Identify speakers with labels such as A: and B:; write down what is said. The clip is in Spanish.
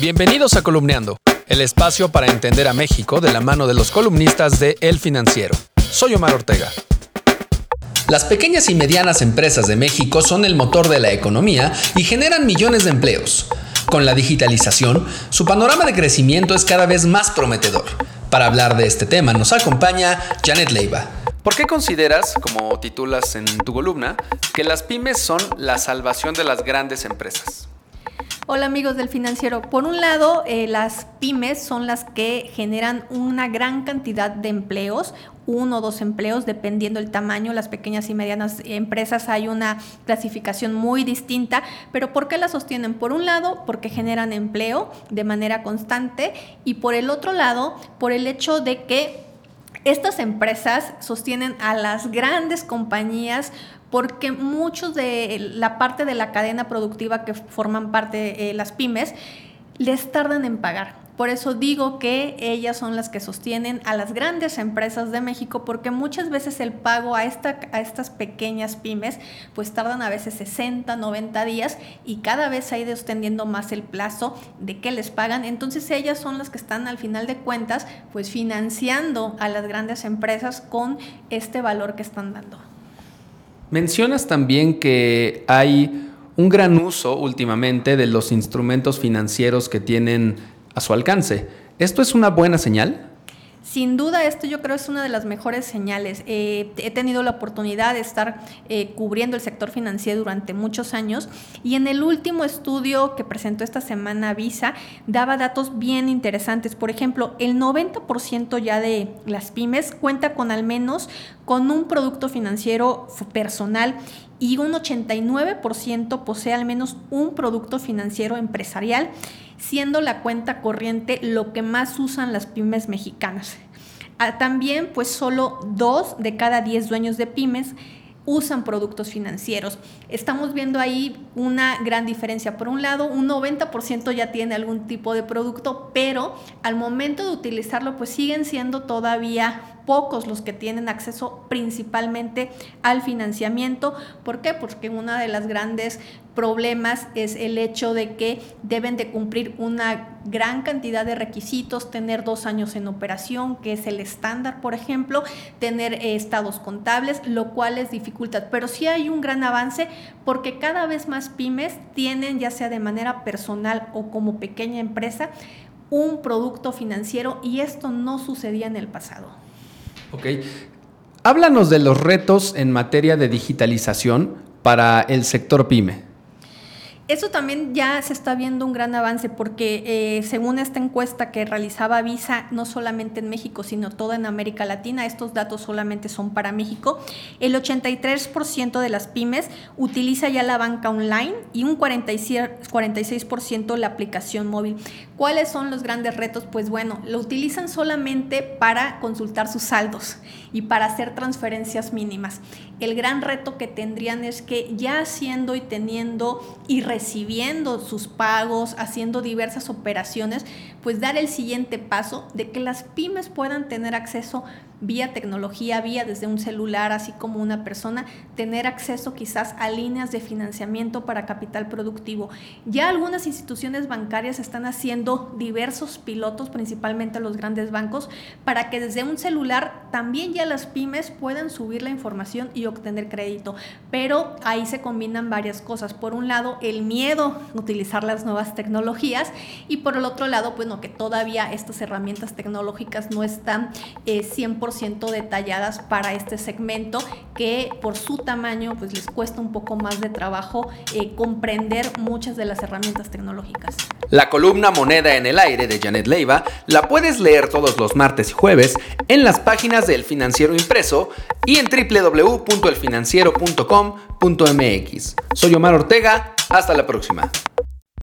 A: Bienvenidos a Columneando, el espacio para entender a México de la mano de los columnistas de El Financiero. Soy Omar Ortega. Las pequeñas y medianas empresas de México son el motor de la economía y generan millones de empleos. Con la digitalización, su panorama de crecimiento es cada vez más prometedor. Para hablar de este tema nos acompaña Janet Leiva. ¿Por qué consideras, como titulas en tu columna, que las pymes son la salvación de las grandes empresas?
B: Hola amigos del financiero. Por un lado, eh, las pymes son las que generan una gran cantidad de empleos, uno o dos empleos, dependiendo el tamaño. Las pequeñas y medianas empresas hay una clasificación muy distinta, pero ¿por qué las sostienen? Por un lado, porque generan empleo de manera constante y por el otro lado, por el hecho de que estas empresas sostienen a las grandes compañías porque muchos de la parte de la cadena productiva que forman parte eh, las pymes les tardan en pagar. Por eso digo que ellas son las que sostienen a las grandes empresas de México, porque muchas veces el pago a, esta, a estas pequeñas pymes, pues tardan a veces 60, 90 días y cada vez ha ido extendiendo más el plazo de que les pagan. Entonces ellas son las que están al final de cuentas, pues financiando a las grandes empresas con este valor que están dando.
A: Mencionas también que hay un gran uso últimamente de los instrumentos financieros que tienen a su alcance. ¿Esto es una buena señal?
B: Sin duda, esto yo creo es una de las mejores señales. Eh, he tenido la oportunidad de estar eh, cubriendo el sector financiero durante muchos años y en el último estudio que presentó esta semana Visa daba datos bien interesantes. Por ejemplo, el 90% ya de las pymes cuenta con al menos con un producto financiero personal y un 89% posee al menos un producto financiero empresarial siendo la cuenta corriente lo que más usan las pymes mexicanas. Ah, también, pues solo dos de cada diez dueños de pymes usan productos financieros. Estamos viendo ahí una gran diferencia. Por un lado, un 90% ya tiene algún tipo de producto, pero al momento de utilizarlo, pues siguen siendo todavía pocos los que tienen acceso principalmente al financiamiento. ¿Por qué? Porque una de las grandes problemas es el hecho de que deben de cumplir una gran cantidad de requisitos, tener dos años en operación, que es el estándar, por ejemplo, tener eh, estados contables, lo cual es dificultad. Pero sí hay un gran avance porque cada vez más pymes tienen, ya sea de manera personal o como pequeña empresa, un producto financiero y esto no sucedía en el pasado.
A: Ok. Háblanos de los retos en materia de digitalización para el sector pyme.
B: Eso también ya se está viendo un gran avance porque eh, según esta encuesta que realizaba Visa, no solamente en México, sino toda en América Latina, estos datos solamente son para México, el 83% de las pymes utiliza ya la banca online y un 46% la aplicación móvil. ¿Cuáles son los grandes retos? Pues bueno, lo utilizan solamente para consultar sus saldos y para hacer transferencias mínimas. El gran reto que tendrían es que ya haciendo y teniendo y recibiendo sus pagos, haciendo diversas operaciones, pues dar el siguiente paso de que las pymes puedan tener acceso vía tecnología, vía desde un celular, así como una persona, tener acceso quizás a líneas de financiamiento para capital productivo. Ya algunas instituciones bancarias están haciendo diversos pilotos, principalmente los grandes bancos, para que desde un celular también ya las pymes puedan subir la información y obtener crédito. Pero ahí se combinan varias cosas. Por un lado, el miedo a utilizar las nuevas tecnologías y por el otro lado, bueno, que todavía estas herramientas tecnológicas no están eh, 100% detalladas para este segmento que por su tamaño pues les cuesta un poco más de trabajo eh, comprender muchas de las herramientas tecnológicas.
A: La columna Moneda en el aire de Janet Leiva la puedes leer todos los martes y jueves en las páginas del Financiero Impreso y en www.elfinanciero.com.mx. Soy Omar Ortega, hasta la próxima.